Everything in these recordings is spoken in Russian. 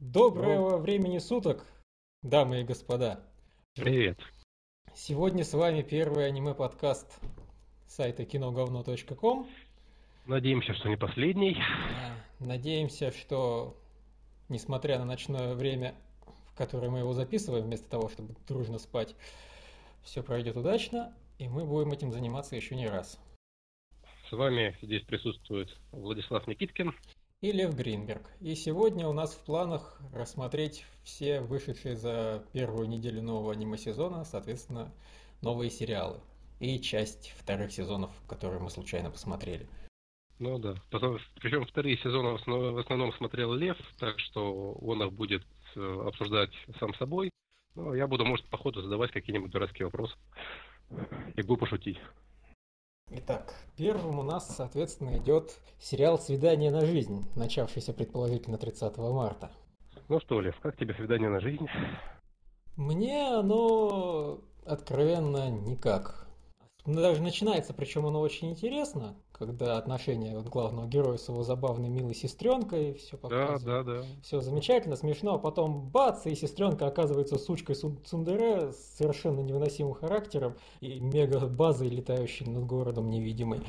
Доброго времени суток, дамы и господа. Привет. Сегодня с вами первый аниме-подкаст сайта киноговно.ком. Надеемся, что не последний. Надеемся, что, несмотря на ночное время, в которое мы его записываем, вместо того, чтобы дружно спать, все пройдет удачно, и мы будем этим заниматься еще не раз. С вами здесь присутствует Владислав Никиткин. И Лев Гринберг. И сегодня у нас в планах рассмотреть все вышедшие за первую неделю нового аниме-сезона, соответственно, новые сериалы. И часть вторых сезонов, которые мы случайно посмотрели. Ну да. Потом, причем вторые сезоны в основном, смотрел Лев, так что он их будет э, обсуждать сам собой. Ну, я буду, может, по ходу задавать какие-нибудь дурацкие вопросы. И буду пошутить. Итак, первым у нас, соответственно, идет сериал «Свидание на жизнь», начавшийся предположительно 30 марта. Ну что, Лев, как тебе свидание на жизнь? Мне оно откровенно никак. Ну, Даже начинается, причем оно очень интересно, когда отношения вот главного героя с его забавной милой сестренкой, все Да, показывает. да, да. Все замечательно, смешно, а потом бац, и сестренка оказывается сучкой сун- Цундере с совершенно невыносимым характером и мега-базой, летающей над городом невидимой.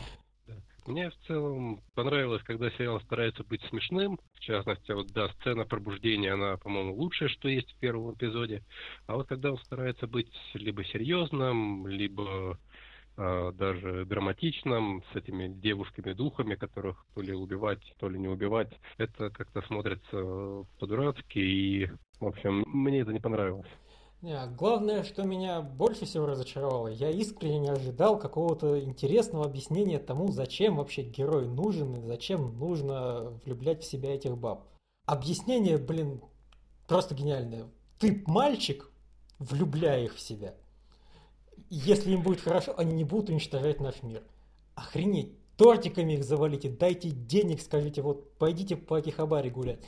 Мне в целом понравилось, когда сериал старается быть смешным. В частности, вот да, сцена пробуждения, она, по-моему, лучшее, что есть в первом эпизоде. А вот когда он старается быть либо серьезным, либо даже драматичным, с этими девушками-духами, которых то ли убивать, то ли не убивать, это как-то смотрится по-дурацки, и, в общем, мне это не понравилось. Не, а главное, что меня больше всего разочаровало, я искренне не ожидал какого-то интересного объяснения тому, зачем вообще герой нужен и зачем нужно влюблять в себя этих баб. Объяснение, блин, просто гениальное. Ты мальчик, влюбляй их в себя. Если им будет хорошо, они не будут уничтожать наш мир. Охренеть, тортиками их завалите, дайте денег, скажите, вот пойдите по Акихабаре гулять.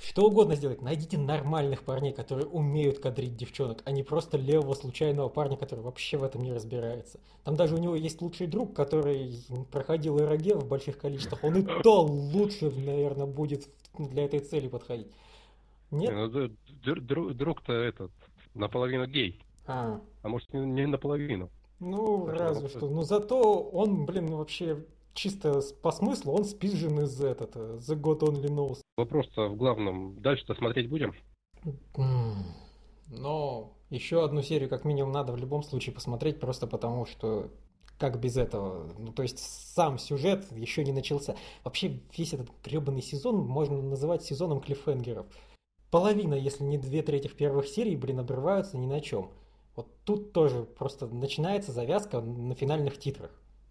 Что угодно сделать. Найдите нормальных парней, которые умеют кадрить девчонок, а не просто левого случайного парня, который вообще в этом не разбирается. Там даже у него есть лучший друг, который проходил РГ в больших количествах. Он и то лучше, наверное, будет для этой цели подходить. Нет? Ну, Друг-то этот, наполовину гей, А, а может, не- не наполовину. ну, Так, разве ну, что. Но зато он, блин, вообще чисто по смыслу, он спизжен из этот, э, The God Only Knows. Вопрос-то в главном. Дальше-то смотреть будем? Но еще одну серию как минимум надо в любом случае посмотреть, просто потому что как без этого? Ну, то есть сам сюжет еще не начался. Вообще весь этот гребаный сезон можно называть сезоном клиффхенгеров. Половина, если не две трети первых серий, блин, обрываются ни на чем. Вот тут тоже просто начинается завязка на финальных титрах.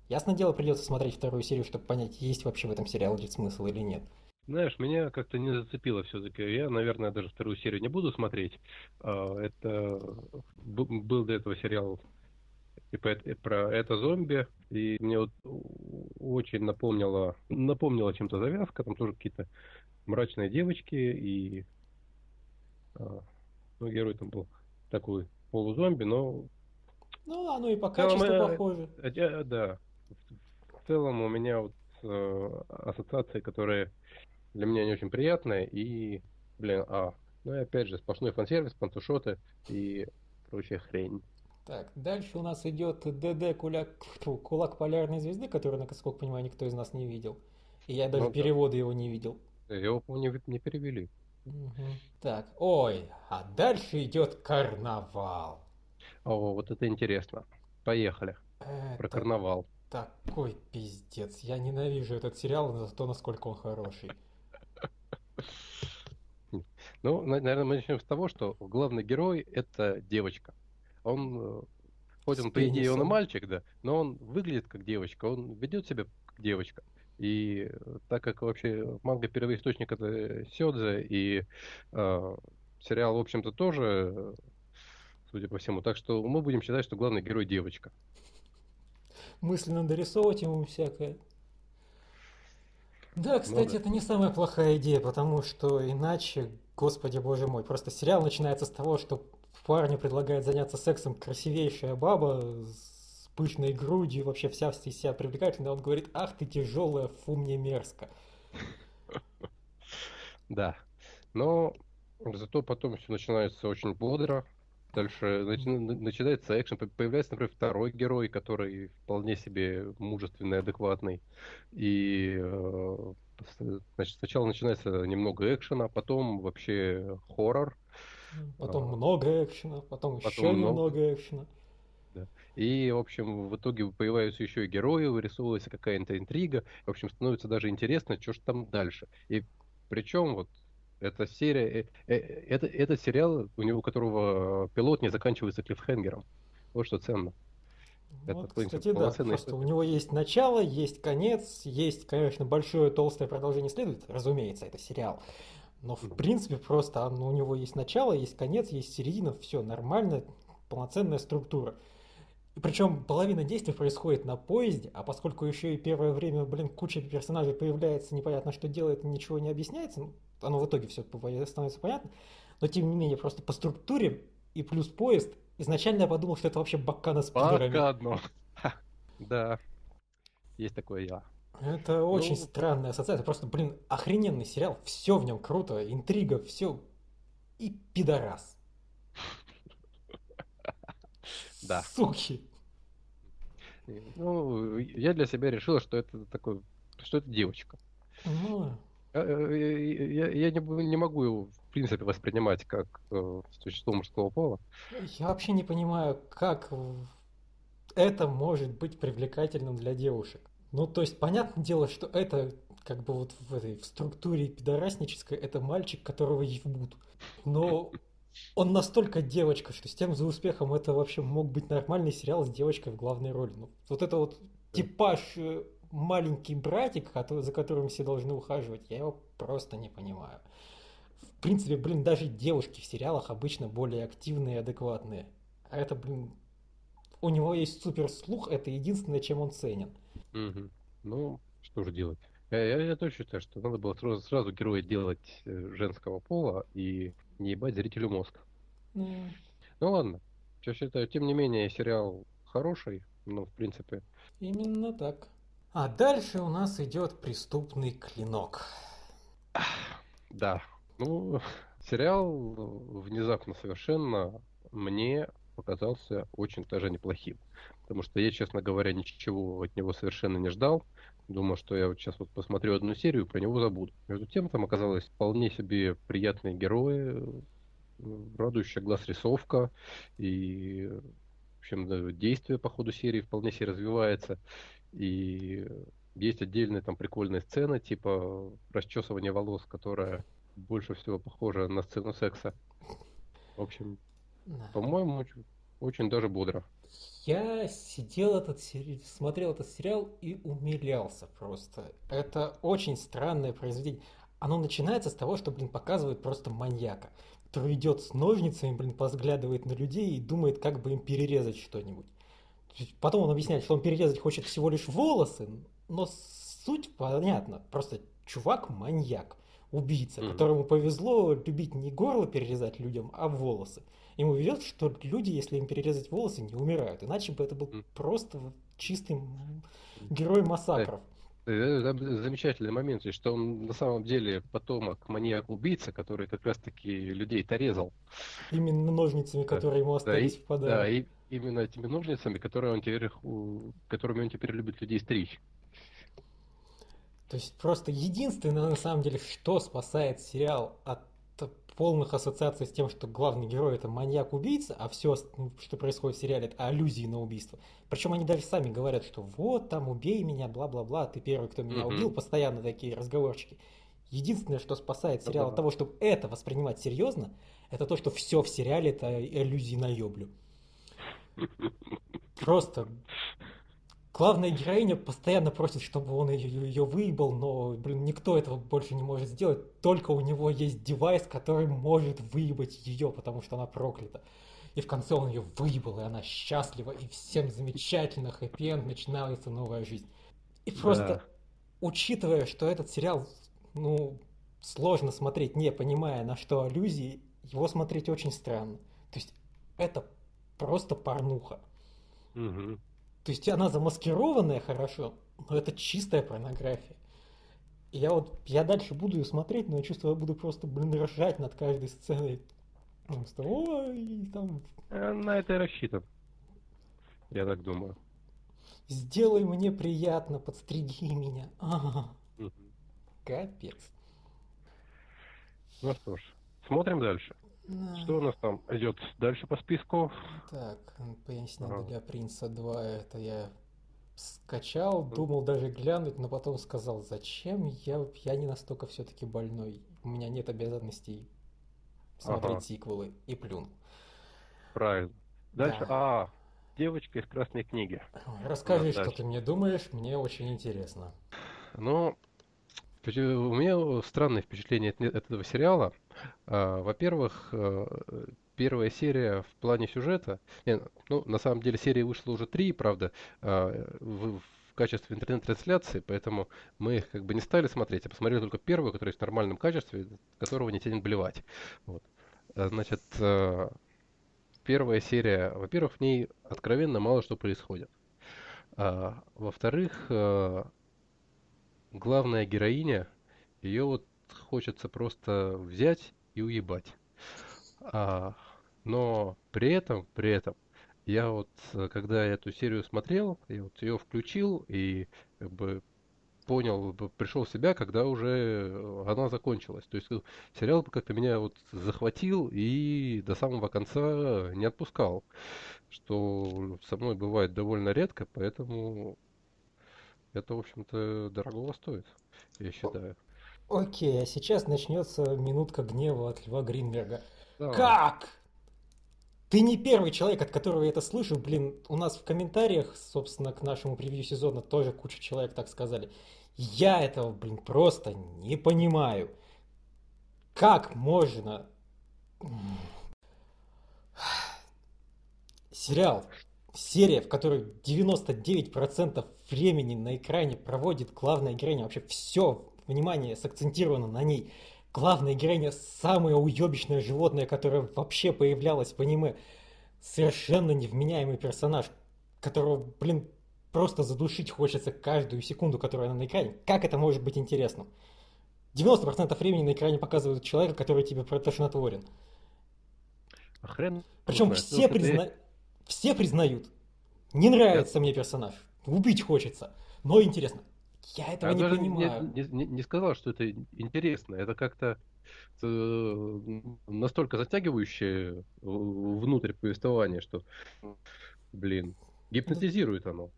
Ясно дело, придется смотреть вторую серию, чтобы понять, есть вообще в этом сериале смысл или нет. Знаешь, меня как-то не зацепило все-таки. Я, наверное, даже вторую серию не буду смотреть. А, Это был до этого сериал и про это зомби, и мне вот очень напомнило, напомнила чем-то завязка, там тоже какие-то мрачные девочки, и а, ну, герой там был такой полузомби, но Ну, оно и по В целом, качеству э, похоже. Э, э, Да. В целом у меня вот э, ассоциации, которые для меня не очень приятные, и, блин, а, ну и опять же, сплошной фан-сервис, пантушоты и прочая хрень. Так, дальше у нас идет ДД Куляк, фу, Кулак Полярной Звезды, который, насколько понимаю, никто из нас не видел. И я даже Ну да. перевода его не видел. Его, по-моему, не, не перевели. Так, ой, а дальше идет Карнавал. О, вот это интересно. Поехали. Про Это карнавал. такой пиздец. Я ненавижу этот сериал за то, насколько он хороший. Ну, на- наверное, мы начнем с того, что главный герой это девочка. Он, э, хоть он, по идее, он и мальчик, да, но он выглядит как девочка, он ведет себя как девочка. И э, так как вообще манга первоисточник это Сёдзе, и э, сериал, в общем-то, тоже, э, судя по всему, так что мы будем считать, что главный герой девочка. Мысленно дорисовывать ему всякое. Да, кстати, да. это не самая плохая идея, потому что иначе, господи боже мой, просто сериал начинается с того, что парню предлагает заняться сексом красивейшая баба с пышной грудью, вообще вся из себя привлекательная, он говорит, ах ты тяжелая, фу, мне мерзко. Да. Но Зато потом все начинается очень бодро. Дальше начинается экшен. Появляется, например, второй герой, который вполне себе мужественный, адекватный. И э, значит, сначала начинается немного экшена, потом вообще хоррор. Потом а, много экшена, потом, потом еще много... немного экшена. Да. И, в общем, в итоге появляются еще и герои, вырисовывается какая-то интрига. В общем, становится даже интересно, что же там дальше. И причем вот эта серия, э, э, это, это сериал, у него которого пилот не заканчивается клиффхенгером. Вот что ценно. Вот, это, кстати, да, просто у него есть начало, есть конец, есть, конечно, большое толстое продолжение следует, разумеется, это сериал. Но в принципе просто у него есть начало, есть конец, есть середина, все нормально, полноценная структура. И причем половина действий происходит на поезде, а поскольку еще и первое время, блин, куча персонажей появляется, непонятно, что делает, ничего не объясняется, ну, оно в итоге все становится понятно, но тем не менее, просто по структуре и плюс поезд, изначально я подумал, что это вообще Баккана с пидорами. Баккано. Да, есть такое я. Это ну... очень странная ассоциация, просто, блин, охрененный сериал, все в нем круто, интрига, все и пидорас. Да. Суки. Ну, я для себя решил, что это такой, что это девочка. Ну. Я, я, я не, не могу его, в принципе, воспринимать как э, существо мужского пола. Я вообще не понимаю, как это может быть привлекательным для девушек. Ну, то есть, понятное дело, что это, как бы вот в этой в структуре пидораснической, это мальчик, которого ебут. Но он настолько девочка, что с тем за успехом это вообще мог быть нормальный сериал с девочкой в главной роли. Ну, вот это вот типаж э, маленький братик, который, за которым все должны ухаживать, я его просто не понимаю. В принципе, блин, даже девушки в сериалах обычно более активные и адекватные. А это, блин, у него есть супер слух, это единственное, чем он ценен. Угу. Ну, что же делать? Я, я, я тоже считаю, что надо было сразу, сразу героя делать э, женского пола и не ебать зрителю мозг. Mm. Ну ладно. Я считаю, тем не менее, сериал хороший, ну, в принципе. Именно так. А дальше у нас идет преступный клинок. Да. Ну, сериал внезапно совершенно мне показался очень даже неплохим. Потому что я, честно говоря, ничего от него совершенно не ждал. Думал, что я вот сейчас вот посмотрю одну серию, про него забуду. Между тем, там оказалось вполне себе приятные герои, радующая глаз рисовка, и в общем, действие по ходу серии вполне себе развивается. И есть отдельная там прикольная сцена, типа расчесывания волос, которая больше всего похожа на сцену секса. В общем, да. по-моему, очень, очень даже бодро. Я сидел этот смотрел этот сериал и умилялся просто. Это очень странное произведение. Оно начинается с того, что, блин, показывает просто маньяка, который идет с ножницами, блин, позглядывает на людей и думает, как бы им перерезать что-нибудь. Потом он объясняет, что он перерезать хочет всего лишь волосы, но суть понятна. Просто чувак маньяк, убийца, mm-hmm. которому повезло любить не горло перерезать людям, а волосы ему везет, что люди, если им перерезать волосы, не умирают. Иначе бы это был просто чистый герой массакров. Замечательный момент, что он на самом деле потомок маньяк-убийца, который как раз-таки людей-то резал. Именно ножницами, которые ему остались да, в подарок. Да, и именно этими ножницами, которые он теперь, которыми он теперь любит людей стричь. То есть просто единственное, на самом деле, что спасает сериал от полных ассоциаций с тем, что главный герой это маньяк-убийца, а все, ну, что происходит в сериале, это аллюзии на убийство. Причем они даже сами говорят, что вот там убей меня, бла-бла-бла, ты первый, кто меня убил, постоянно такие разговорчики. Единственное, что спасает сериал от того, чтобы это воспринимать серьезно, это то, что все в сериале это аллюзии на ёблю. Просто главная героиня постоянно просит, чтобы он ее, ее выебал, но, блин, никто этого больше не может сделать. Только у него есть девайс, который может выебать ее, потому что она проклята. И в конце он ее выебал, и она счастлива, и всем замечательно, хэппи-энд, начинается новая жизнь. И просто, да. учитывая, что этот сериал, ну, сложно смотреть, не понимая, на что аллюзии, его смотреть очень странно. То есть, это просто порнуха. То есть она замаскированная хорошо, но это чистая порнография. Я вот, я дальше буду ее смотреть, но я чувствую, я буду просто, блин, ржать над каждой сценой. Просто, ой, там... Э, на это и рассчитан. Я так думаю. Сделай мне приятно, подстриги меня. Ага. Мгм. Капец. Ну что ж, смотрим дальше. Да. Что у нас там идет дальше по списку? Так, пояснение Ага. для Принца 2, это я скачал, думал даже глянуть, но потом сказал, зачем я, я не настолько все-таки больной, у меня нет обязанностей смотреть Ага. сиквелы, и плюнул. Правильно. Дальше. Да. А, девочка из красной книги. Расскажи, что дальше. ты мне думаешь, мне очень интересно. Ну, у меня странное впечатление от этого сериала. А, Во-первых, э, первая серия в плане сюжета. не, ну, на самом деле серии вышло уже три, правда, а, в, в качестве интернет-трансляции, поэтому мы их как бы не стали смотреть, а посмотрели только первую, которая в нормальном качестве, которого не тянет блевать. Вот. А, Значит, э, первая серия, во-первых, в ней откровенно мало что происходит. Во-вторых, э, главная героиня, ее вот хочется просто взять и уебать. А, но при этом, при этом, я вот, э, когда эту серию смотрел, я вот ее включил и как бы понял, пришел в себя, когда уже э, она закончилась. То есть э, сериал как-то меня вот захватил и до самого конца не отпускал, что со мной бывает довольно редко, поэтому это, в общем-то, дорогого стоит, я считаю. Окей, а сейчас начнется минутка гнева от Льва Гринберга. Давай. Как? Ты не первый человек, от которого я это слышу. Блин, у нас в комментариях, собственно, к нашему превью сезона тоже куча человек так сказали. Я этого, блин, просто не понимаю. Как можно... Сериал, серия, в которой 99% времени на экране проводит главная героиня, вообще все внимание сакцентировано на ней. Главная героиня самое уебищное животное, которое вообще появлялось в аниме. Совершенно невменяемый персонаж, которого, блин, просто задушить хочется каждую секунду, которая она на экране. Как это может быть интересным? 90% времени на экране показывают человека, который тебе протошнотворен. А хрен Причем знает. все, Ну, ты- призна- все признают. Не нравится мне персонаж. Убить хочется. Но интересно. Я этого Я не даже понимаю. не, не- не сказал, что это интересно. Это как-то э, настолько затягивающее в- внутрь повествования, что, блин, гипнотизирует оно.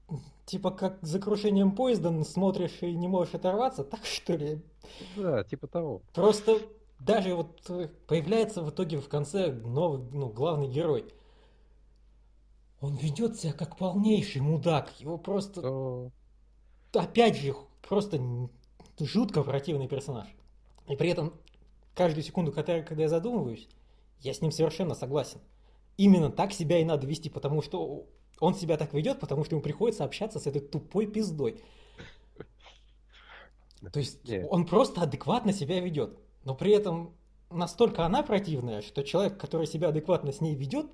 Типа как за крушением поезда смотришь и не можешь оторваться, так что ли? Да, типа того. Просто даже вот э, появляется в итоге в конце новый, ну, главный герой. Он ведет себя как полнейший мудак. Его просто, То- опять же, просто жутко противный персонаж. И при этом каждую секунду, когда, когда я задумываюсь, я с ним совершенно согласен. Именно так себя и надо вести, потому что он себя так ведет, потому что ему приходится общаться с этой тупой пиздой. То есть Не. он просто адекватно себя ведет. Но при этом настолько она противная, что человек, который себя адекватно с ней ведет,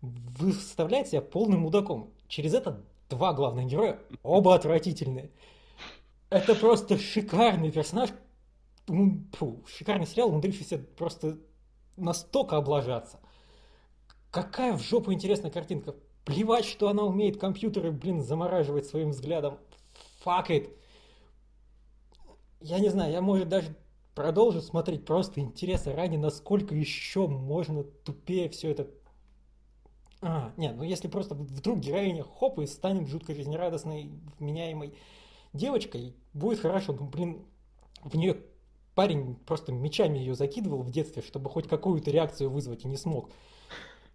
выставляет себя полным мудаком. Через это два главных героя, оба отвратительные. Это просто шикарный персонаж, ум, фу, шикарный сериал, умудрившийся просто настолько облажаться. Какая в жопу интересная картинка. Плевать, что она умеет компьютеры, блин, замораживать своим взглядом. Fuck it. Я не знаю, я, может, даже продолжу смотреть просто интересно ради, насколько еще можно тупее все это... А, нет, ну если просто вдруг героиня хоп и станет жутко жизнерадостной, вменяемой девочкой, будет хорошо. Ну, блин, в нее парень просто мечами ее закидывал в детстве, чтобы хоть какую-то реакцию вызвать, и не смог.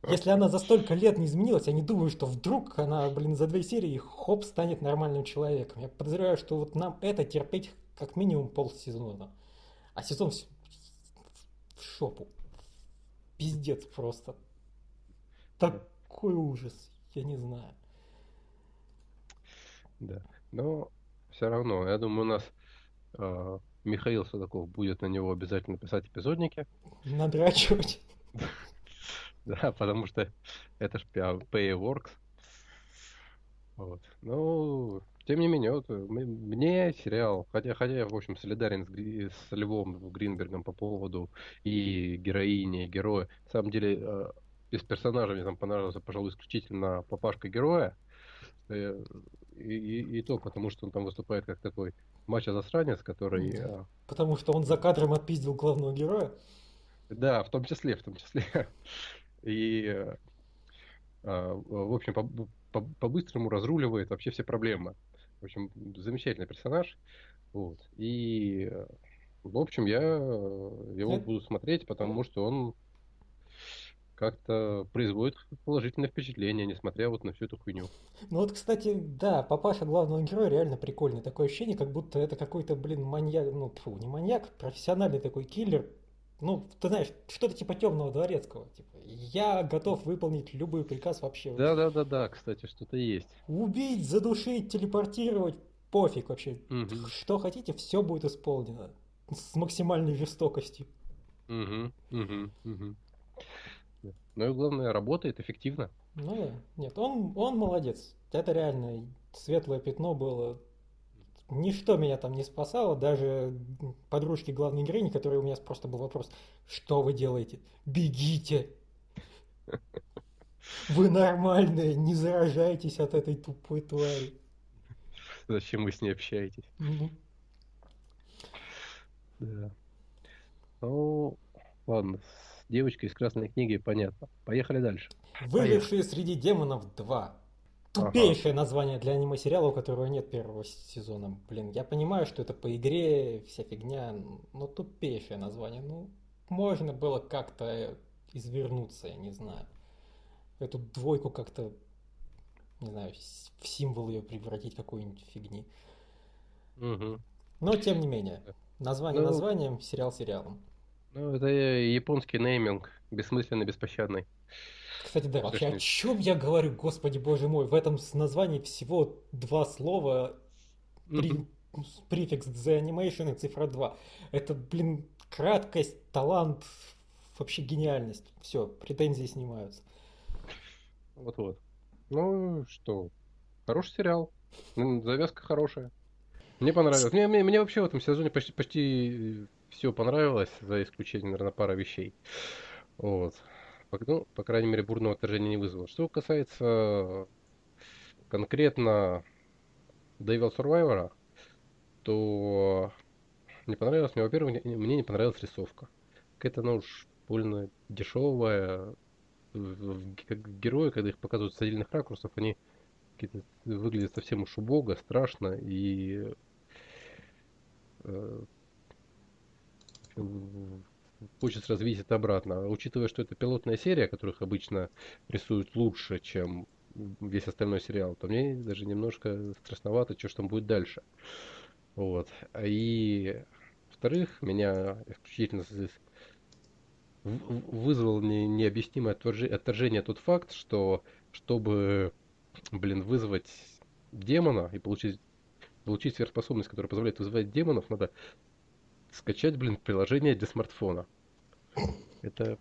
Если она за столько лет не изменилась, я не думаю, что вдруг она, блин, за две серии хоп станет нормальным человеком. Я подозреваю, что вот нам это терпеть как минимум полсезона. А сезон в шопу. Пиздец просто. Такой ужас. Я не знаю. Да. Но все равно, я думаю, у нас э, Михаил Судаков будет на него обязательно писать эпизодники. Надрачивать. Да, потому что это ж pay works. Вот. Ну, тем не менее, вот, мне сериал, хотя, хотя я, в общем, солидарен с, с Львом Гринбергом по поводу и героини, и героя. На самом деле, э, из персонажей мне там понравился, пожалуй, исключительно папашка героя. Э, и, и, и то, потому что он там выступает как такой мачо-засранец, который... Да. Потому что он за кадром отпиздил главного героя? Да, в том числе, в том числе. И, в общем, по-быстрому разруливает вообще все проблемы. В общем, замечательный персонаж. Вот. И, в общем, я его буду смотреть, потому что он как-то производит положительное впечатление, несмотря вот на всю эту хуйню. Ну вот, кстати, да, папаша главного героя реально прикольный. Такое ощущение, как будто это какой-то, блин, маньяк, ну, фу, не маньяк, профессиональный такой киллер. Ну, ты знаешь, что-то типа темного дворецкого. Типа, я готов выполнить любой приказ вообще. Да, да, да, да, кстати, что-то есть. Убить, задушить, телепортировать, пофиг вообще. Угу. Что хотите, все будет исполнено. С максимальной жестокостью. Угу, угу, угу. Ну и главное, работает эффективно. Ну да. Нет, он, он молодец. Это реально светлое пятно было. Ничто меня там не спасало, даже подружки главной героини, которые у меня просто был вопрос, что вы делаете? Бегите! Вы нормальные, не заражайтесь от этой тупой твари. Зачем вы с ней общаетесь? Угу. Да. Ну, ладно, с девочкой из красной книги понятно. Поехали дальше. Выжившие среди демонов 2. Тупейшее ага. название для аниме-сериала, у которого нет первого сезона. Блин, я понимаю, что это по игре, вся фигня, но тупейшее название. Ну, можно было как-то извернуться, я не знаю. Эту двойку как-то, не знаю, в символ ее превратить какой-нибудь фигни. Угу. Но тем не менее, название ну, названием, сериал сериалом. Ну, это японский нейминг, бессмысленный, беспощадный. Кстати, да, вообще о чем я говорю, господи боже мой, в этом названии всего два слова, при, префикс The Animation и цифра 2. Это, блин, краткость, талант, вообще гениальность. Все, претензии снимаются. Вот-вот. Ну что, хороший сериал. Завязка хорошая. Мне понравилось. Мне, мне, мне вообще в этом сезоне почти, почти все понравилось, за исключением, наверное, пара вещей. Вот. Ну, по крайней мере, бурного отторжения не вызвало. Что касается конкретно Devil Survivor, то не понравилось мне, во-первых, мне не понравилась рисовка. Какая-то она уж больно дешевая. Как герои, когда их показывают с отдельных ракурсов, они выглядят совсем уж убого, страшно и э, хочется развить это обратно. Учитывая, что это пилотная серия, которых обычно рисуют лучше, чем весь остальной сериал, то мне даже немножко страшновато, что там будет дальше. Вот. И во-вторых, меня исключительно вызвал не, необъяснимое отторжение тот факт, что чтобы, блин, вызвать демона и получить, получить сверхспособность, которая позволяет вызывать демонов, надо скачать, блин, приложение для смартфона. Это...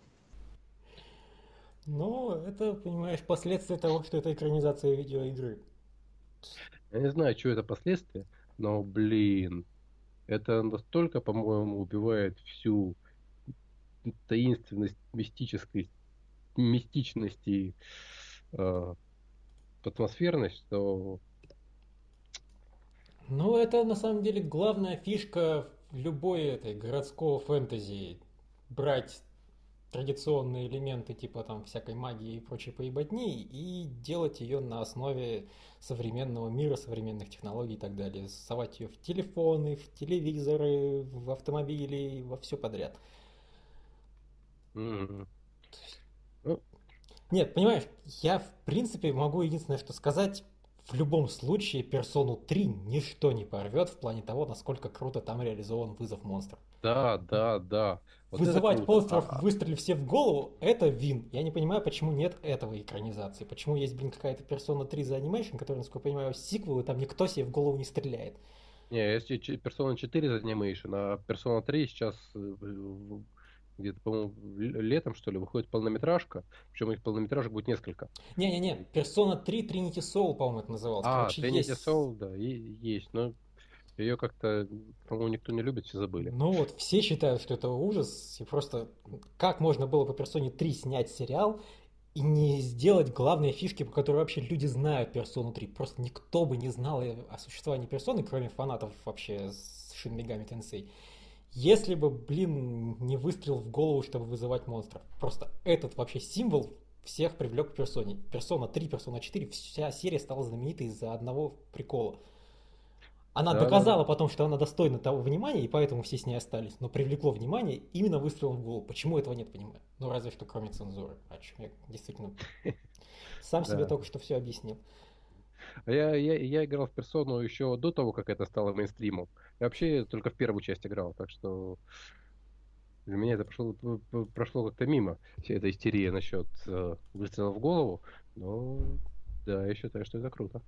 Ну, это, понимаешь, последствия того, что это экранизация видеоигры. Я не знаю, что это последствия, но, блин, это настолько, по-моему, убивает всю таинственность, мистической, мистичность и э, атмосферность, что... Ну, это на самом деле главная фишка любой этой городского фэнтези. Брать традиционные элементы типа там всякой магии и прочей поебатни и делать ее на основе современного мира, современных технологий и так далее. Совать ее в телефоны, в телевизоры, в автомобили, во все подряд. Mm-hmm. Нет, понимаешь, я в принципе могу единственное, что сказать, в любом случае персону 3 ничто не порвет в плане того, насколько круто там реализован вызов монстров. Да, да, да. Вот Вызывать монстров, а, выстрелив себе в голову, это win. Я не понимаю, почему нет этого экранизации. Почему есть, блин, какая-то персона 3 the Animation, которая, насколько я понимаю, сиквел, и там никто себе в голову не стреляет. Не, есть персона 4 the Animation, а персона 3 сейчас э, где-то, по-моему, летом, что ли, выходит полнометражка, причем их полнометражек будет несколько. Не-не-не, Persona 3 Trinity Soul, по-моему, это называлось. А, Короче, Trinity есть... Soul, да, и, есть, но ее как-то, по-моему, никто не любит, все забыли. Ну вот, все считают, что это ужас, и просто как можно было по Persona 3 снять сериал и не сделать главные фишки, по которым вообще люди знают Persona 3. Просто никто бы не знал о существовании персоны, кроме фанатов вообще с Shin Megami Tensei. Если бы, блин, не выстрел в голову, чтобы вызывать монстров. Просто этот вообще символ всех привлек к персоне. Персона 3, Персона 4, вся серия стала знаменитой из-за одного прикола. Она да, доказала да. потом, что она достойна того внимания, и поэтому все с ней остались. Но привлекло внимание именно выстрелом в голову. Почему этого нет, понимаю? Ну, разве что кроме цензуры. О чем я действительно сам себе только что все объяснил. А я, я, я играл в персону еще до того, как это стало мейнстримом. Я вообще только в первую часть играл, так что для меня это прошло, прошло как-то мимо, вся эта истерия насчет э, выстрела в голову. Но да, я считаю, что это круто.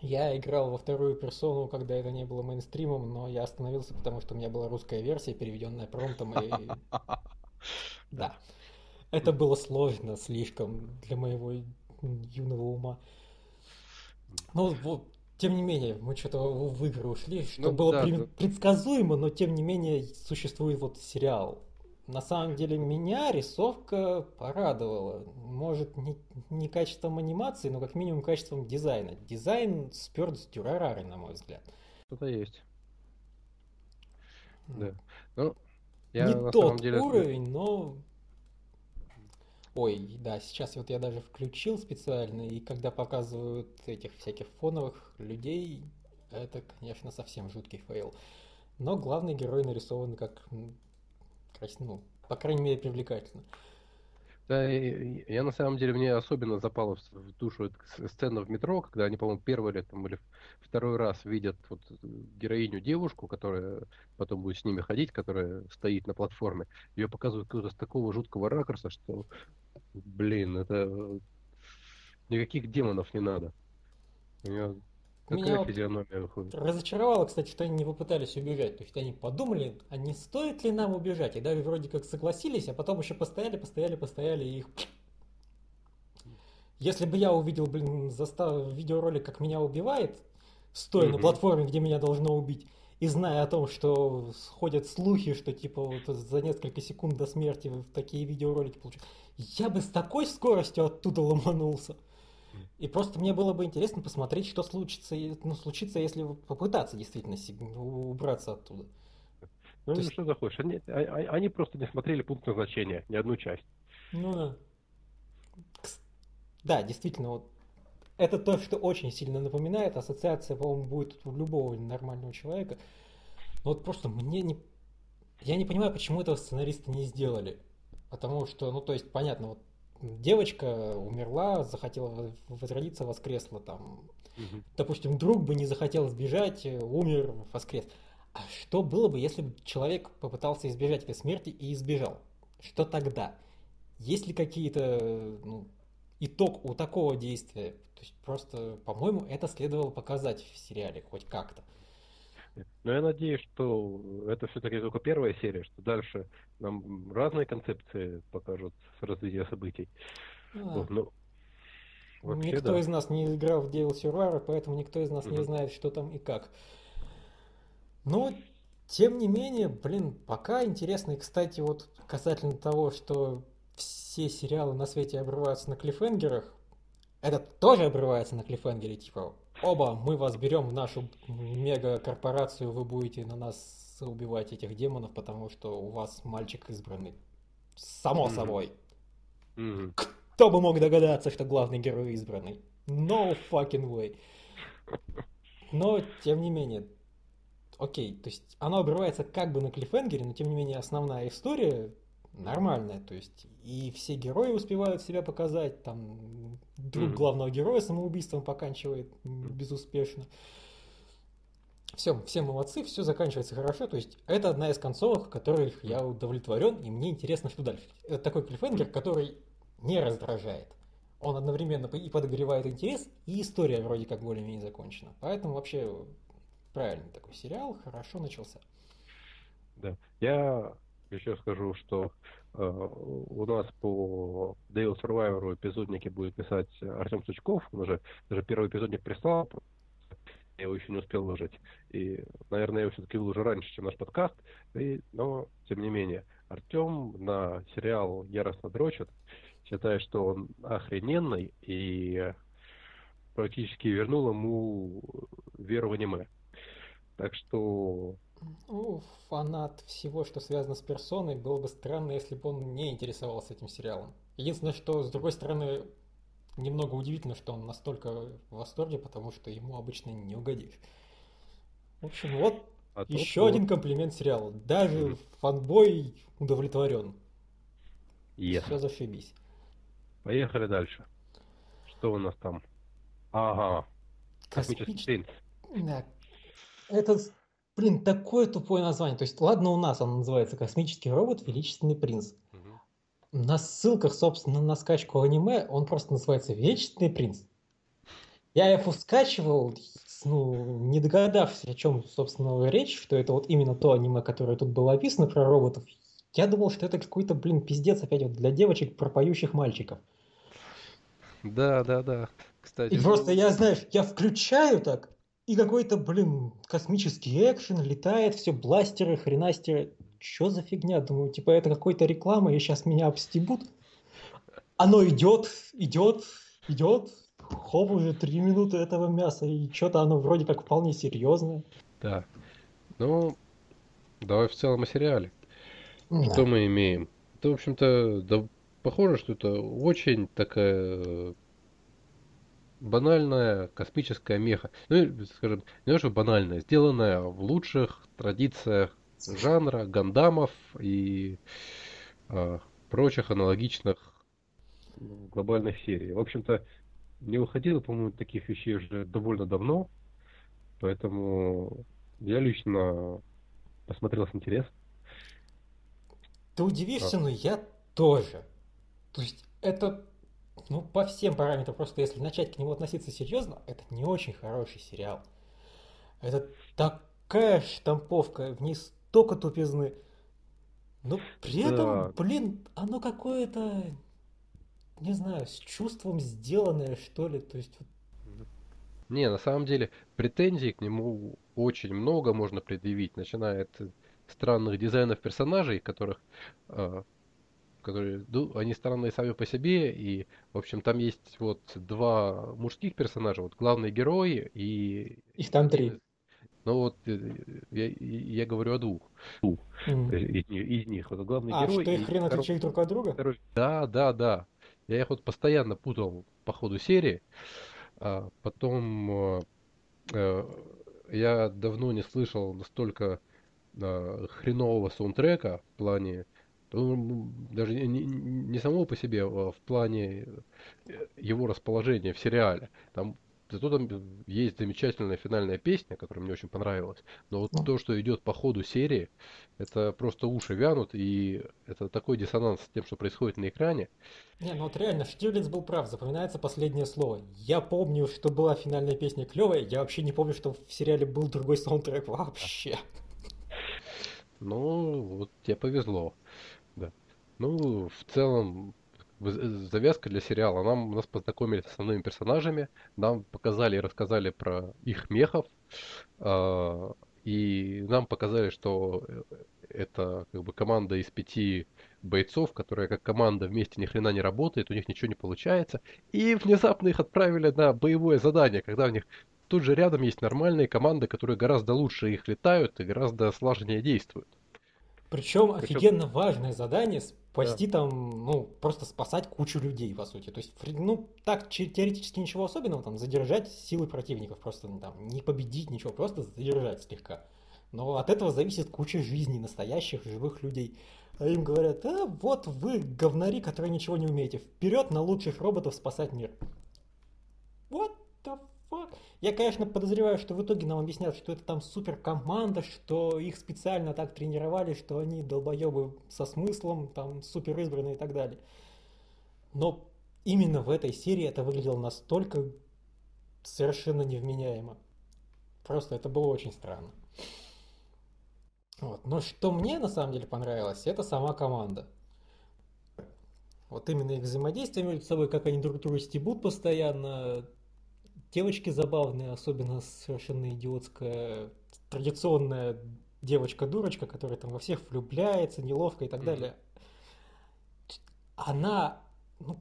Я играл во вторую персону, когда это не было мейнстримом, но я остановился, потому что у меня была русская версия, переведенная промптом, и... Да. Это было сложно слишком для моего юного ума. Ну, вот, тем не менее, мы что-то в игры ушли, что ну, было да, пред... да. предсказуемо, но тем не менее существует вот сериал. На самом деле меня рисовка порадовала. Может, не, не качеством анимации, но как минимум качеством дизайна. Дизайн спер с Дюрарары, на мой взгляд. Что-то есть. Да. Ну, я не тот деле... уровень, но Ой, да, сейчас вот я даже включил специально, и когда показывают этих всяких фоновых людей, это, конечно, совсем жуткий fail. Но главный герой нарисован как, ну, по крайней мере, привлекательно. Да, я на самом деле, мне особенно запала в душу сцена в метро, когда они, по-моему, первый или, там, или второй раз видят вот героиню девушку, которая потом будет с ними ходить, которая стоит на платформе. Ее показывают с такого жуткого ракурса, что Блин, это... Никаких демонов не надо. У нее такая Меня физиономия выходит. Разочаровало, кстати, что они не попытались убежать. То есть они подумали, а не стоит ли нам убежать? И даже вроде как согласились, а потом еще постояли, постояли, постояли и их... Если бы я увидел, блин, застав видеоролик, как меня убивает, стоя mm-hmm. на платформе, где меня должно убить, и зная о том, что ходят слухи, что типа вот за несколько секунд до смерти такие видеоролики получают, я бы с такой скоростью оттуда ломанулся. И просто мне было бы интересно посмотреть, что случится, ну, случится, если попытаться действительно убраться оттуда. Ну, есть... что захочешь. Они, а, а, они просто не смотрели пункт назначения, ни одну часть. Ну да. Да, действительно, вот это то, что очень сильно напоминает. Ассоциация, по-моему, будет у любого нормального человека. Но вот просто мне не... Я не понимаю, почему этого сценаристы не сделали. Потому что, ну, то есть, понятно, вот девочка умерла, захотела возродиться, воскресла там. Угу. Допустим, друг бы не захотел сбежать, умер, воскрес. А что было бы, если бы человек попытался избежать этой смерти и избежал? Что тогда? Есть ли какие-то ну, итог у такого действия? То есть просто, по-моему, это следовало показать в сериале хоть как-то. Но я надеюсь, что это все-таки только первая серия, что дальше нам разные концепции покажут с развития событий. А. Вот, ну, вообще, никто да. из нас не играл в Devil Survivor, поэтому никто из нас mm-hmm. не знает, что там и как. Но, тем не менее, блин, пока интересно. И, кстати, вот касательно того, что все сериалы на свете обрываются на клиффенгерах, этот тоже обрывается на клиффенгере, типа, оба, мы вас берем в нашу мега-корпорацию, вы будете на нас убивать этих демонов, потому что у вас мальчик избранный. Само mm-hmm. собой. Mm-hmm. Кто бы мог догадаться, что главный герой избранный? No fucking way. Но, тем не менее, окей, то есть оно обрывается как бы на клиффенгере, но тем не менее основная история нормальная, то есть и все герои успевают себя показать, там друг mm-hmm. главного героя самоубийством поканчивает безуспешно. Все, все молодцы, все заканчивается хорошо, то есть это одна из концовок, которых я удовлетворен, и мне интересно, что дальше. Это такой клиффенгер, который не раздражает. Он одновременно и подогревает интерес, и история вроде как более-менее закончена. Поэтому вообще правильный такой сериал, хорошо начался. Да. Я еще скажу, что э, у нас по Devil Survivor эпизодники будет писать Артем Сучков. Он уже даже первый эпизодник прислал, я его еще не успел выложить. И, наверное, я его все-таки выложу раньше, чем наш подкаст. И, но, тем не менее, Артем на сериал яростно дрочит, считает, что он охрененный и практически вернул ему веру в аниме. Так что... Ну, фанат всего, что связано с персоной, было бы странно, если бы он не интересовался этим сериалом. Единственное, что, с другой стороны, немного удивительно, что он настолько в восторге, потому что ему обычно не угодишь. В общем, вот а еще один комплимент сериалу. Даже mm-hmm. фанбой удовлетворен. Yes. Все зашибись. Поехали дальше. Что у нас там? Ага. Космический принц. Да. Это, блин, такое тупое название. То есть, ладно, у нас он называется «Космический робот. Величественный принц». На ссылках, собственно, на скачку аниме он просто называется «Величественный принц». Я его скачивал, ну, не догадавшись, о чем, собственно, речь, что это вот именно то аниме, которое тут было описано про роботов. Я думал, что это какой-то, блин, пиздец опять вот для девочек про поющих мальчиков. Да, да, да. Кстати. И просто я, знаешь, я включаю так, и какой-то, блин, космический экшен, летает, все, бластеры, хренастеры. Что за фигня? Думаю, типа, это какой-то реклама, и сейчас меня обстебут. Оно идет, идет, идет. Хоп, уже три минуты этого мяса, и что-то оно вроде как вполне серьезное. Да. Ну, давай в целом о сериале. Да. Что мы имеем? Это, в общем-то, да, похоже, что это очень такая банальная космическая меха. Ну, скажем, не то, что банальная, сделанная в лучших традициях жанра, гандамов и э, прочих аналогичных глобальных серий. В общем-то, не выходило, по-моему, таких вещей уже довольно давно, поэтому я лично посмотрел с интересом. Ты удивишься, а. но я тоже. То есть это ну, по всем параметрам, просто если начать к нему относиться серьезно, это не очень хороший сериал. Это такая штамповка, в ней столько тупизны. Но при этом, да. блин, оно какое-то, не знаю, с чувством сделанное, что ли. То есть... Не, на самом деле, претензий к нему очень много можно предъявить, начиная от странных дизайнов персонажей, которых э, которые, ну, они странные сами по себе, и, в общем, там есть вот два мужских персонажа, вот главный герой и... Их там три. Ну вот, э, я, я говорю о двух. Mm. Из, из них. Вот главный а, герой. что их хрен отличили друг от друга? Второй... Да, да, да. Я их вот постоянно путал по ходу серии. А потом э, э, я давно не слышал настолько э, хренового саундтрека в плане даже не, не само по себе, а в плане его расположения в сериале. Там Зато там есть замечательная финальная песня, которая мне очень понравилась. Но вот то, что идет по ходу серии, это просто уши вянут, и это такой диссонанс с тем, что происходит на экране. Не, ну вот реально, Штирлиц был прав, запоминается последнее слово. Я помню, что была финальная песня клевая, я вообще не помню, что в сериале был другой саундтрек вообще. Ну, вот тебе повезло. Ну, в целом, завязка для сериала. Нам нас познакомили с основными персонажами, нам показали и рассказали про их мехов, э, и нам показали, что э, это как бы команда из пяти бойцов, которая как команда вместе ни хрена не работает, у них ничего не получается, и внезапно их отправили на боевое задание, когда у них тут же рядом есть нормальные команды, которые гораздо лучше их летают и гораздо слаженнее действуют. Причем, Причем... офигенно важное задание спасти да. там, ну, просто спасать кучу людей, по сути. То есть, ну, так, теоретически ничего особенного, там, задержать силы противников, просто ну, там, не победить ничего, просто задержать слегка. Но от этого зависит куча жизней настоящих, живых людей. А им говорят, а вот вы говнари, которые ничего не умеете, вперед на лучших роботов спасать мир. What the fuck? Я, конечно, подозреваю, что в итоге нам объяснят, что это там супер команда, что их специально так тренировали, что они долбоебы со смыслом, там супер избранные и так далее. Но именно в этой серии это выглядело настолько совершенно невменяемо. Просто это было очень странно. Вот. Но что мне на самом деле понравилось, это сама команда. Вот именно их взаимодействие между собой, как они друг друга стебут постоянно. Девочки забавные, особенно совершенно идиотская, традиционная девочка-дурочка, которая там во всех влюбляется, неловко и так mm-hmm. далее. Она, ну,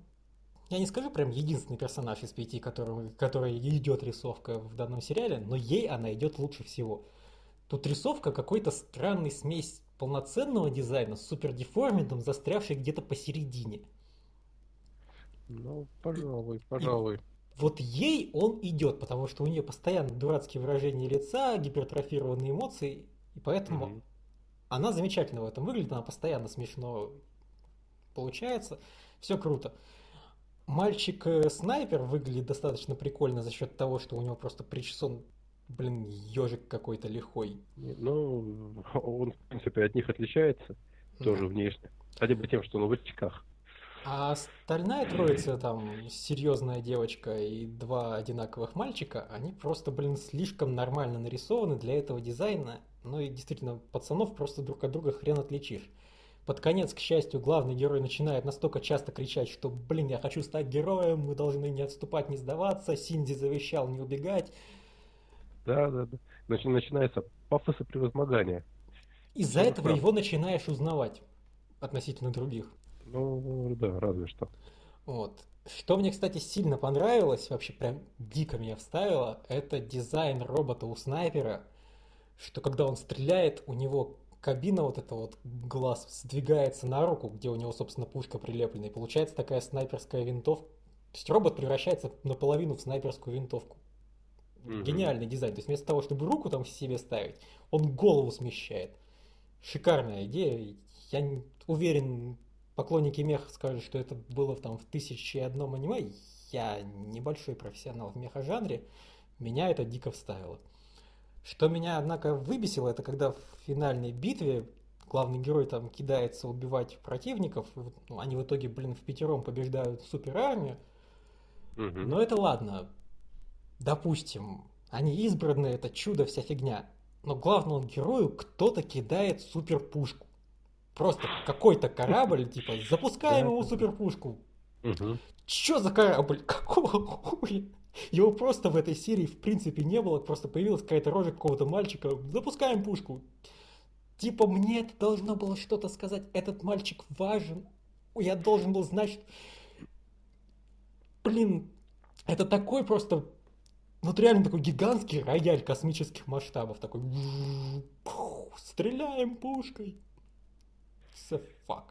я не скажу прям единственный персонаж из пяти, который, который идет рисовка в данном сериале, но ей она идет лучше всего. Тут рисовка какой-то странный смесь полноценного дизайна с супер деформитом, застрявший где-то посередине. Ну, пожалуй, пожалуй. Вот ей он идет, потому что у нее постоянно дурацкие выражения лица, гипертрофированные эмоции, и поэтому mm-hmm. она замечательно в этом выглядит, она постоянно смешно получается, все круто. Мальчик-снайпер выглядит достаточно прикольно за счет того, что у него просто причесон, блин, ежик какой-то лихой. Ну, он, в принципе, от них отличается тоже внешне. Хотя бы тем, что он в очках. А остальная троица, там, серьезная девочка и два одинаковых мальчика, они просто, блин, слишком нормально нарисованы для этого дизайна. Ну и действительно, пацанов просто друг от друга хрен отличишь. Под конец, к счастью, главный герой начинает настолько часто кричать, что, блин, я хочу стать героем, мы должны не отступать, не сдаваться, Синди завещал не убегать. Да, да, да. Начинается пафос и превозмогание. Из-за этого его начинаешь узнавать относительно других. Ну, да, разве что. Вот. Что мне, кстати, сильно понравилось, вообще прям дико меня вставило, это дизайн робота у снайпера, что когда он стреляет, у него кабина вот эта вот глаз сдвигается на руку, где у него, собственно, пушка прилеплена, и получается такая снайперская винтовка. То есть робот превращается наполовину в снайперскую винтовку. Угу. Гениальный дизайн. То есть вместо того, чтобы руку там себе ставить, он голову смещает. Шикарная идея. Я уверен, поклонники меха скажут, что это было там в тысяче и одном аниме. Я небольшой профессионал в меха-жанре. Меня это дико вставило. Что меня, однако, выбесило, это когда в финальной битве главный герой там кидается убивать противников, ну, они в итоге, блин, в пятером побеждают суперармию. Угу. Но это ладно. Допустим, они избранные, это чудо, вся фигня. Но главному герою кто-то кидает суперпушку. Просто какой-то корабль, типа, запускаем ему суперпушку. Угу. Чё за корабль? Какого хуя? Его просто в этой серии в принципе не было, просто появилась какая-то рожа какого-то мальчика. Запускаем пушку. Типа мне это должно было что-то сказать. Этот мальчик важен. Я должен был знать. Блин, это такой просто... Вот реально такой гигантский рояль космических масштабов. Такой... Стреляем пушкой. The fuck.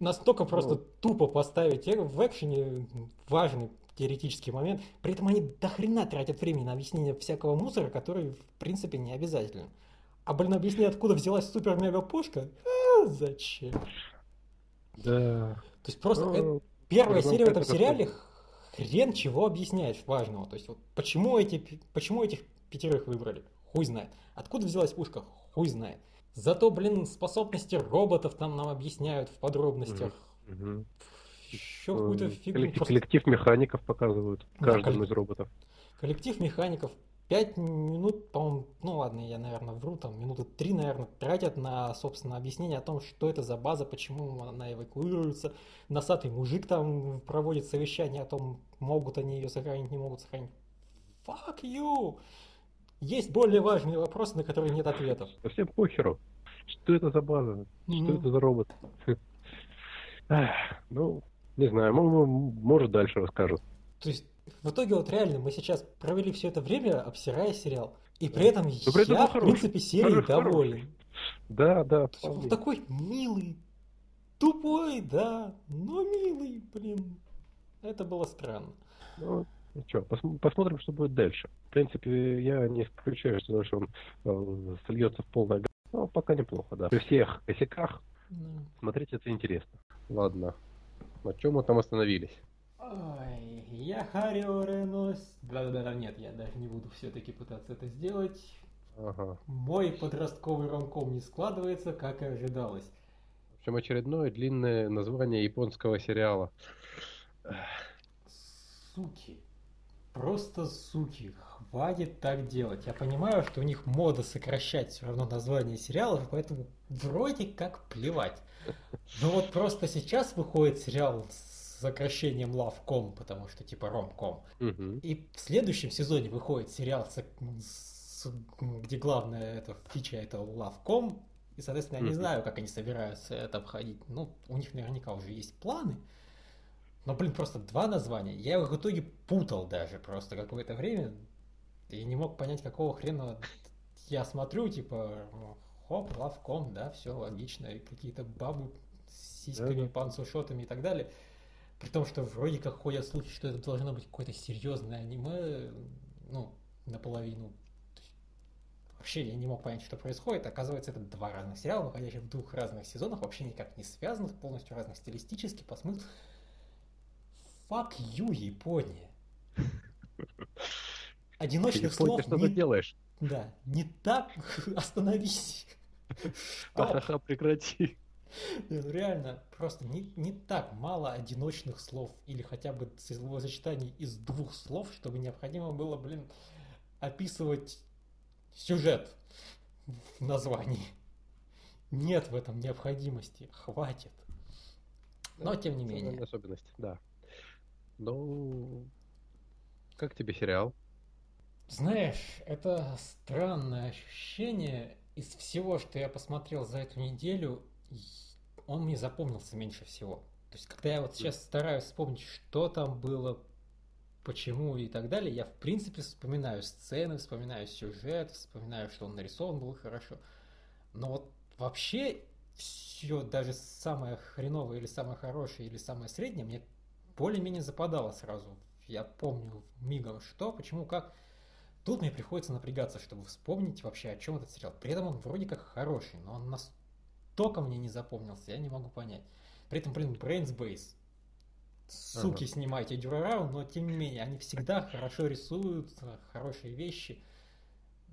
Настолько просто ну. тупо поставить в экшене важный теоретический момент. При этом они до хрена тратят времени на объяснение всякого мусора, который в принципе не обязательно. А, блин, объясни, откуда взялась супер-мега-пушка? А, зачем? Да. То есть просто ну, это, первая серия в этом сериале хрен чего объясняешь важного. То есть вот почему, эти, почему этих пятерых выбрали? Хуй знает. Откуда взялась пушка? Хуй знает. Зато, блин, способности роботов там нам объясняют в подробностях. Угу еще какую-то фигню. Коллектив, просто... коллектив механиков показывают каждому да, коллектив, из роботов. Коллектив механиков 5 минут, по-моему, ну ладно, я, наверное, вру, там минуты 3, наверное, тратят на, собственно, объяснение о том, что это за база, почему она эвакуируется. Носатый мужик там проводит совещание о том, могут они ее сохранить, не могут сохранить. Fuck you! Есть более важные вопросы, на которые нет ответов. Совсем похеру. Что это за база? Mm-hmm. Что это за робот? Ну, не знаю, может дальше расскажут. То есть, в итоге вот реально мы сейчас провели все это время, обсирая сериал. И при этом Но при этом я, в принципе, серией доволен. Да, да. Он такой милый, тупой, да, но милый, блин. Это было странно. Ну, ну что, пос посмотрим, что будет дальше. В принципе, я не исключаю, что дальше он э, сольется в полное но пока неплохо, да. При всех косяках да. смотреть это интересно. Ладно, на чем мы там остановились? Ой, я Харио Ренос. Да-да-да, нет, я даже не буду все-таки пытаться это сделать. Ага. Мой подростковый ромком не складывается, как и ожидалось. В общем, очередное длинное название японского сериала. Суки. Просто суки. Хватит так делать. Я понимаю, что у них мода сокращать все равно название сериалов, поэтому вроде как плевать. Но вот просто сейчас выходит сериал с сокращением Love.com, потому что типа Rom.com. Мгм. И в следующем сезоне выходит сериал, с- с- где главная эта фича это Love.com. И, соответственно, я не Мгм. знаю, как они собираются это обходить. Ну, у них наверняка уже есть планы. Но, блин, просто два названия. Я их в итоге путал даже просто какое-то время. И не мог понять, какого хрена я смотрю, типа, хоп, лавком, да, все логично. И какие-то бабы с сиськами, Да-да. панцушотами и так далее. При том, что вроде как ходят слухи, что это должно быть какое-то серьезное аниме, ну, наполовину. Вообще я не мог понять, что происходит. Оказывается, это два разных сериала, выходящих в двух разных сезонах, вообще никак не связанных, полностью разных стилистически, по смыслу. Fuck you, Япония. Одиночных слов что ты не, делаешь? да, не так остановись. Что? Ха-ха-ха, прекрати. Ну реально, просто не, не так мало одиночных слов или хотя бы словосочетаний из двух слов, чтобы необходимо было, блин, описывать сюжет в названии. Нет в этом необходимости, хватит. Но тем не менее. особенность, да. Ну, как тебе сериал? Знаешь, это странное ощущение. Из всего, что я посмотрел за эту неделю, он мне запомнился меньше всего. То есть, когда я вот сейчас стараюсь вспомнить, что там было, почему и так далее, я в принципе вспоминаю сцены, вспоминаю сюжет, вспоминаю, что он нарисован был хорошо. Но вот вообще все, даже самое хреновое или самое хорошее или самое среднее, мне более-менее западало сразу. Я помню мигом что, почему, как. Тут мне приходится напрягаться, чтобы вспомнить вообще, о чем этот сериал. При этом он вроде как хороший, но он настолько мне не запомнился, я не могу понять. При этом, блин, Brains Base. Суки, Ага. снимайте Дюрарау, но тем не менее, они всегда хорошо рисуют, хорошие вещи.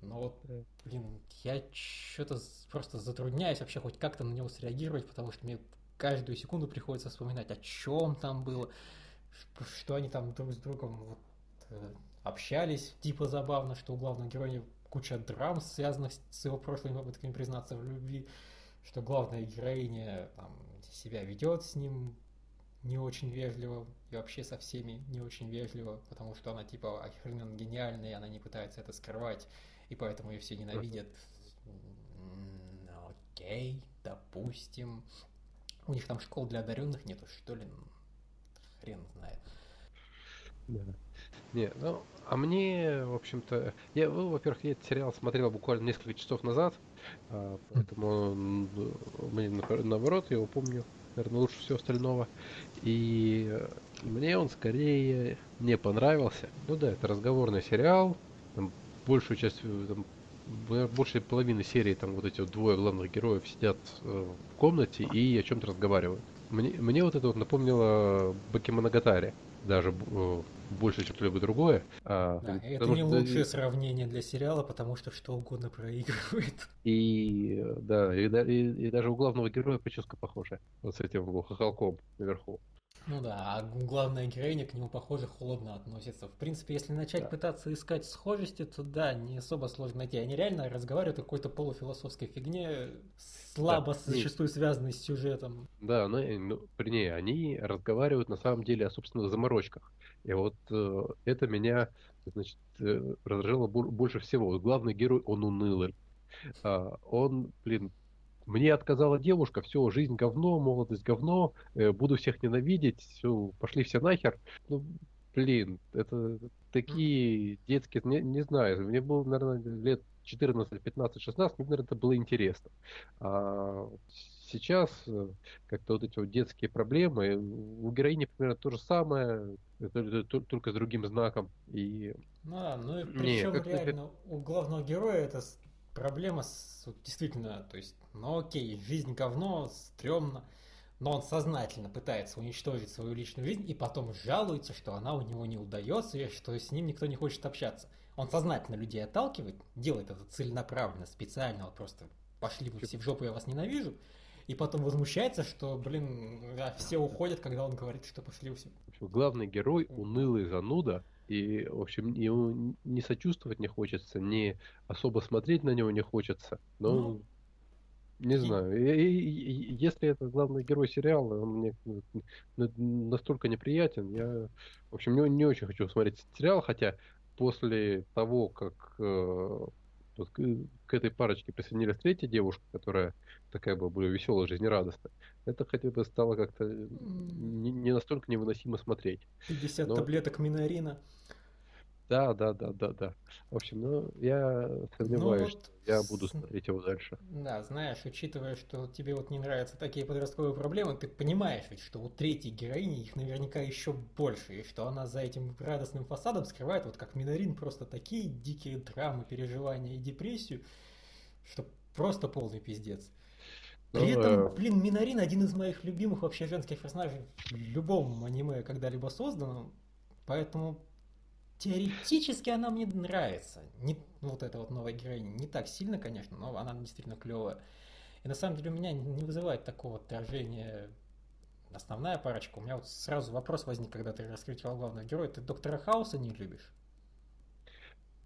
Но вот, блин, я что-то просто затрудняюсь вообще хоть как-то на него среагировать, потому что мне каждую секунду приходится вспоминать, о чем там было, что они там друг с другом вот, э, общались, типа забавно, что у главного героя куча драм, связанных с- его прошлыми попытками признаться в любви, что главная героиня там, себя ведет с ним не очень вежливо и вообще со всеми не очень вежливо, потому что она типа охрененно гениальная, и она не пытается это скрывать, и поэтому ее все ненавидят. Окей, допустим. У них там школ для одаренных нету, что ли? Хрен знает. Да. Не, ну, а мне, в общем-то, я, ну, во-первых, я этот сериал смотрел буквально несколько часов назад, а, поэтому мне наоборот, я его помню, наверное, лучше всего остального. И мне он скорее не понравился. Ну да, это разговорный сериал, там большую часть, там, б- больше половины серии там вот эти вот двое главных героев сидят э, в комнате и о чем-то разговаривают. Мне, мне вот это вот напомнило Бакимоногатари, даже э, больше, чем что-либо другое. А, Да, и это не что- лучшее сравнение для сериала, потому что что угодно проигрывает. И э, да, и, да- и- и даже у главного героя прическа похожая. Вот с этим хохолком наверху. Ну да, а главная героиня к нему, похоже, холодно относится. В принципе, если начать Да. пытаться искать схожести, то да, не особо сложно найти. Они реально разговаривают о какой-то полуфилософской фигне, слабо Да, и- зачастую связанной с сюжетом. Да, но, э, ну, при ней они разговаривают на самом деле о собственных заморочках. И вот э, это меня, значит, э, раздражило бо- больше всего. Главный герой, он унылый. А, он, блин, мне отказала девушка, все, жизнь говно, молодость говно, э, буду всех ненавидеть, все, пошли все нахер. Ну, блин, это такие детские, не, не знаю, мне было, наверное, лет 14, 15, 16, мне, наверное, это было интересно. А сейчас э, как-то вот эти вот детские проблемы, у героини примерно то же самое, это- это только с другим знаком. И Ну да, ну и причем как-то реально у главного героя это проблема с, действительно, то есть, ну окей, жизнь говно, стрёмно, но он сознательно пытается уничтожить свою личную жизнь и потом жалуется, что она у него не удается и что с ним никто не хочет общаться. Он сознательно людей отталкивает, делает это целенаправленно, специально, вот просто пошли вы все в жопу, я вас ненавижу, и потом возмущается, что, блин, да, все уходят, когда он говорит, что пошли вы все. главный герой унылый зануда, И, в общем, ему не сочувствовать не хочется, не особо смотреть на него не хочется. Но ну, не знаю. И, и, и, если это главный герой сериала, он мне настолько неприятен, я, в общем, не, не очень хочу смотреть сериал, хотя после того, как э, вот к, к этой парочке присоединилась третья девушка, которая такая была более веселая, жизнерадостная, это хотя бы стало как-то не, не настолько невыносимо смотреть. 50 Но... таблеток минарина. Да, да, да, да, да. В общем, ну, я сомневаюсь, ну, вот что я буду смотреть его дальше. Да, знаешь, учитывая, что тебе вот не нравятся такие подростковые проблемы, ты понимаешь ведь, что у третьей героини их наверняка еще больше, и что она за этим радостным фасадом скрывает, вот как Минарин, просто такие дикие драмы, переживания и депрессию, что просто полный пиздец. При ну, этом, э... блин, Минарин один из моих любимых вообще женских персонажей в любом аниме когда-либо созданном, поэтому Теоретически она мне нравится. Не, вот эта вот новая героиня. Не так сильно, конечно, но она действительно клевая. И на самом деле у меня не вызывает такого отторжения основная парочка. У меня вот сразу вопрос возник, когда ты раскритивал главного героя. Ты доктора Хауса не любишь?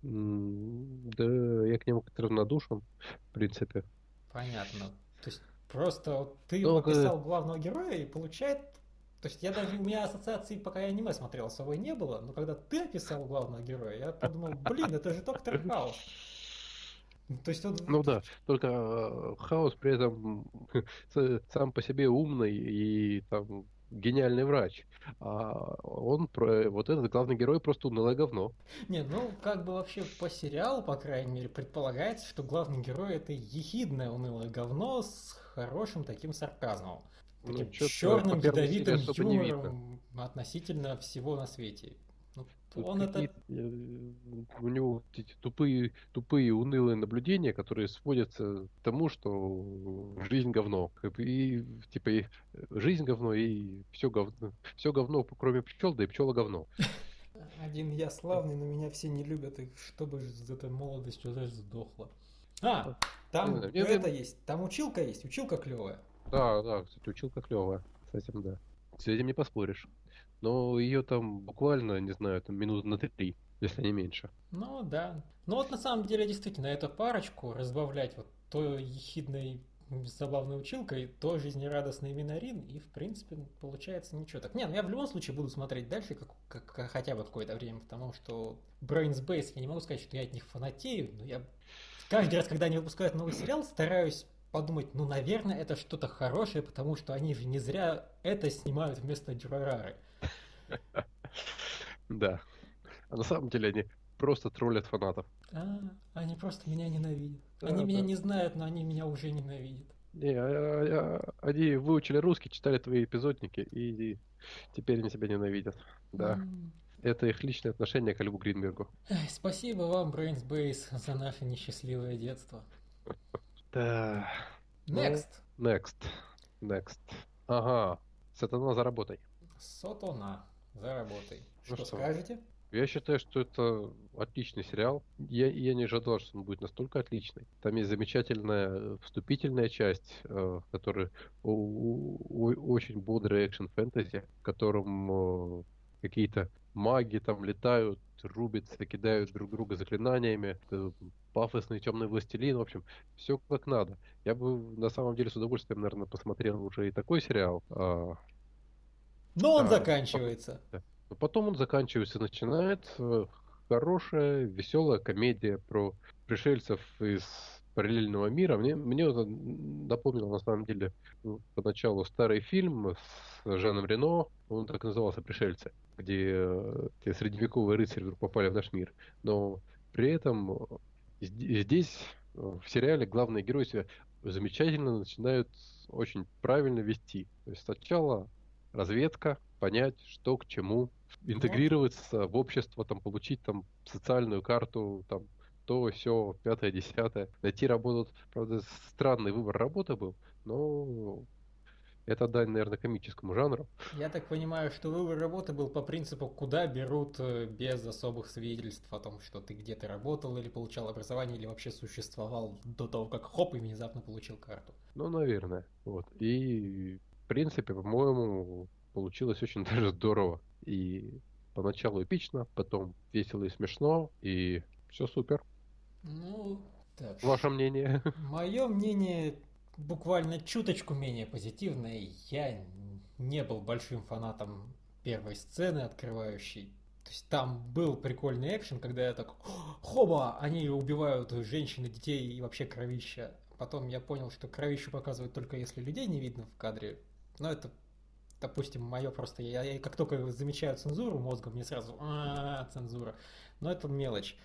Да, я к нему как-то равнодушен, в принципе. Понятно. То есть просто вот ты Но, описал главного героя и получает то есть я даже, у меня ассоциации, пока я аниме смотрел, особой не было, но когда ты описал главного героя, я подумал, блин, это же Доктор Хаус. То есть он... Ну да, только э, Хаус при этом сам по себе умный и там гениальный врач. А он, про, вот этот главный герой, просто унылое говно. Нет, ну, как бы вообще по сериалу, по крайней мере, предполагается, что главный герой это ехидное унылое говно с хорошим таким сарказмом. Ну, таким ну, черным ядовитым юмором относительно всего на свете. Ну, он это... Э, у него эти тупые, тупые, унылые наблюдения, которые сводятся к тому, что жизнь говно. И, типа, и жизнь говно, и все говно, все говно, кроме пчел, да и пчела говно. Один я славный, но меня все не любят, и чтобы за этой молодостью даже сдохла. А, там это есть, там училка есть, училка клевая. Да, да, кстати, училка клевая. С этим, да. С этим не поспоришь. Но ее там буквально, не знаю, там минут на три, если не меньше. Ну да. Ну вот на самом деле действительно эту парочку разбавлять вот то ехидной забавной училкой, то жизнерадостный Минарин, и в принципе получается ничего так. Не, ну я в любом случае буду смотреть дальше, как, как, как хотя бы какое-то время, потому что Brains Base, я не могу сказать, что я от них фанатею, но я каждый раз, когда они выпускают новый сериал, стараюсь подумать, ну, наверное, это что-то хорошее, потому что они же не зря это снимают вместо Дюрарары. Да. А на самом деле они просто троллят фанатов. А, они просто меня ненавидят. Они меня не знают, но они меня уже ненавидят. Не, а, а, они выучили русский, читали твои эпизодники, и теперь они себя ненавидят. Да. Это их личное отношение к Льву Гринбергу. спасибо вам, Base, за наше несчастливое детство. Да. Next. Ну, next. Next. Ага. Сатана, заработай. Сатана, заработай. Ну что, что скажете? Я считаю, что это отличный сериал. Я, я не ожидал, что он будет настолько отличный. Там есть замечательная вступительная часть, э, которая очень бодрый экшен-фэнтези, в котором э, какие-то маги там летают, рубятся, кидают друг друга заклинаниями, пафосный темный властелин, в общем, все как надо. Я бы на самом деле с удовольствием, наверное, посмотрел уже и такой сериал. А... Но он а, заканчивается. Потом, потом он заканчивается, начинает э, хорошая, веселая комедия про пришельцев из параллельного мира. Мне, мне это напомнило, на самом деле, поначалу старый фильм с Жаном Рено, он так назывался «Пришельцы», где э, те средневековые рыцари вдруг попали в наш мир. Но при этом здесь, э, в сериале, главные герои себя замечательно начинают очень правильно вести. То есть сначала разведка, понять, что к чему, интегрироваться в общество, там, получить там социальную карту, там, то, все, пятое, десятое. Найти работу, правда, странный выбор работы был, но это дань, наверное, комическому жанру. Я так понимаю, что выбор работы был по принципу, куда берут э, без особых свидетельств о том, что ты где-то работал или получал образование, или вообще существовал до того, как хоп, и внезапно получил карту. Ну, наверное. Вот. И, в принципе, по-моему, получилось очень даже здорово. И поначалу эпично, потом весело и смешно, и все супер. Ну, так. Ваше мнение? Мое мнение буквально чуточку менее позитивное. Я не был большим фанатом первой сцены открывающей. То есть там был прикольный экшен, когда я так, хоба, они убивают женщин и детей и вообще кровища. Потом я понял, что кровищу показывают только если людей не видно в кадре. Но это, допустим, мое просто... Я, я как только замечаю цензуру мозгом, мне сразу а, цензура. Но это мелочь.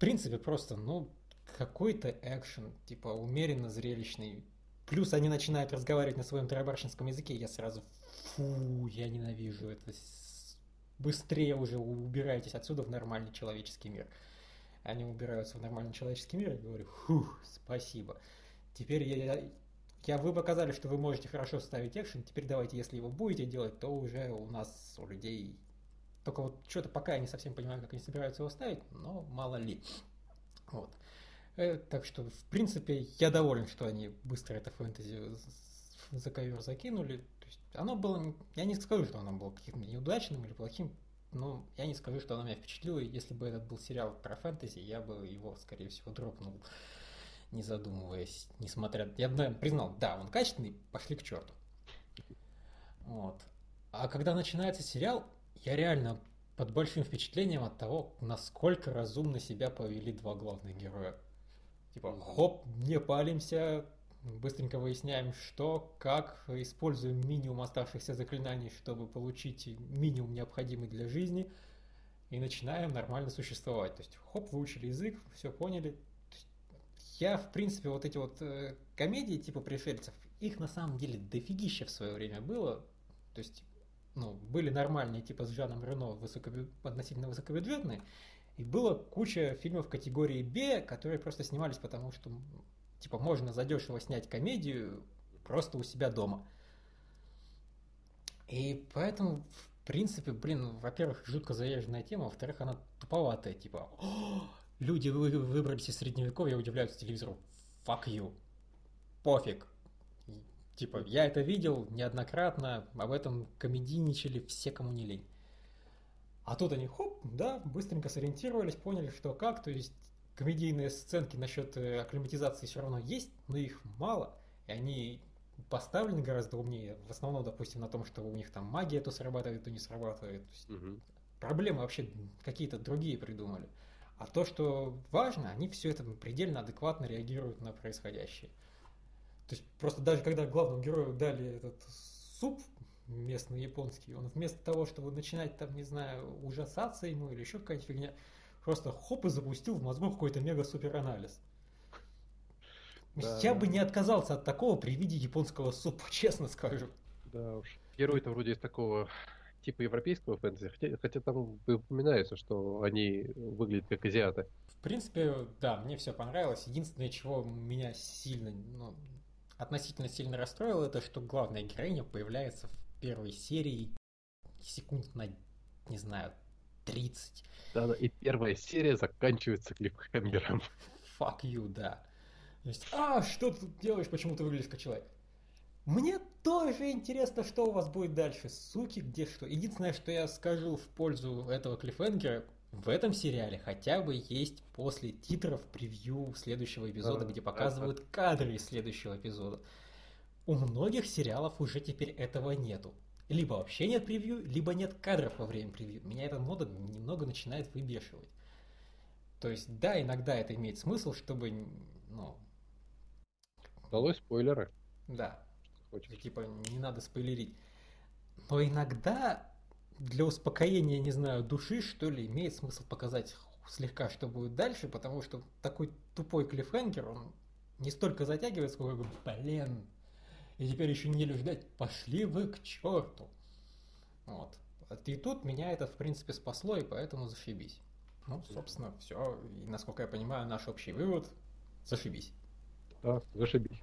Принципе, просто, ну, какой-то экшен, типа умеренно зрелищный. Плюс они начинают разговаривать на своем тарабарщинском языке, я сразу, фу, я ненавижу это быстрее уже убирайтесь отсюда в нормальный человеческий мир. Они убираются в нормальный человеческий мир, и говорю, фух, спасибо. Теперь я, я, вы показали, что вы можете хорошо ставить экшен, теперь давайте, если его будете делать, то уже у нас, у людей... Только вот что-то пока я не совсем понимаю, как они собираются его ставить, но мало ли. Вот. Э, так что, в принципе, я доволен, что они быстро это фэнтези за ковер закинули есть оно было, я не скажу, что оно было каким-то неудачным или плохим, но я не скажу, что оно меня впечатлило. Если бы этот был сериал про фэнтези, я бы его, скорее всего, дропнул, не задумываясь, несмотря... Я бы, наверное, признал, да, он качественный, пошли к черту. Вот. А когда начинается сериал, я реально под большим впечатлением от того, насколько разумно себя повели два главных героя. Типа, хоп, не палимся, быстренько выясняем, что, как, используем минимум оставшихся заклинаний, чтобы получить минимум необходимый для жизни, и начинаем нормально существовать. То есть, хоп, выучили язык, все поняли. Я, в принципе, вот эти вот э, комедии типа пришельцев, их на самом деле дофигища в свое время было. То есть, ну, были нормальные, типа с Жаном Рено, высокобю... относительно высокобюджетные, и было куча фильмов категории Б, которые просто снимались потому, что Типа можно задешево снять комедию просто у себя дома. И поэтому, в принципе, блин, во-первых, жутко заезженная тема, во-вторых, она туповатая, типа, люди вы выбрались из средневековья, удивляются телевизору. Fuck you. Пофиг. Типа, я это видел неоднократно, об этом комедийничали все, кому не лень. А тут они, хоп, да, быстренько сориентировались, поняли, что как, то есть комедийные сценки насчет э, акклиматизации все равно есть, но их мало, и они поставлены гораздо умнее. В основном, допустим, на том, что у них там магия то срабатывает, то не срабатывает. То есть угу. Проблемы вообще какие-то другие придумали. А то, что важно, они все это предельно адекватно реагируют на происходящее. То есть просто даже когда главному герою дали этот суп местный японский, он вместо того, чтобы начинать там, не знаю, ужасаться ему или еще какая-нибудь фигня, просто хоп и запустил в мозгу какой-то мега-супер анализ. Да, Я бы не отказался от такого при виде японского супа, честно скажу. Да уж. Герой-то вроде из такого типа европейского фэнтези, хотя, хотя там упоминается, что они выглядят как азиаты. В принципе, да, мне все понравилось. Единственное, чего меня сильно, ну, относительно сильно расстроило, это что главная героиня появляется в первой серии секунд на, не знаю, 30. Да, да, и первая серия заканчивается клиффхенгером. Fuck you, да. То есть, а, что ты делаешь, почему ты выглядишь как человек? Мне тоже интересно, что у вас будет дальше. Суки, где что. Единственное, что я скажу в пользу этого клиффхенгера, в этом сериале хотя бы есть после титров превью следующего эпизода, где показывают кадры из следующего эпизода. У многих сериалов уже теперь этого нету либо вообще нет превью, либо нет кадров во время превью. Меня эта мода немного начинает выбешивать. То есть, да, иногда это имеет смысл, чтобы, ну... Далось спойлеры. Да. Хочешь. Типа, не надо спойлерить. Но иногда для успокоения, не знаю, души, что ли, имеет смысл показать слегка, что будет дальше, потому что такой тупой клиффхенгер, он не столько затягивает, сколько, блин, и теперь еще неделю ждать, пошли вы к черту. Вот. И тут меня это, в принципе, спасло, и поэтому зашибись. Ну, собственно, все. И, насколько я понимаю, наш общий вывод – зашибись. Да, зашибись.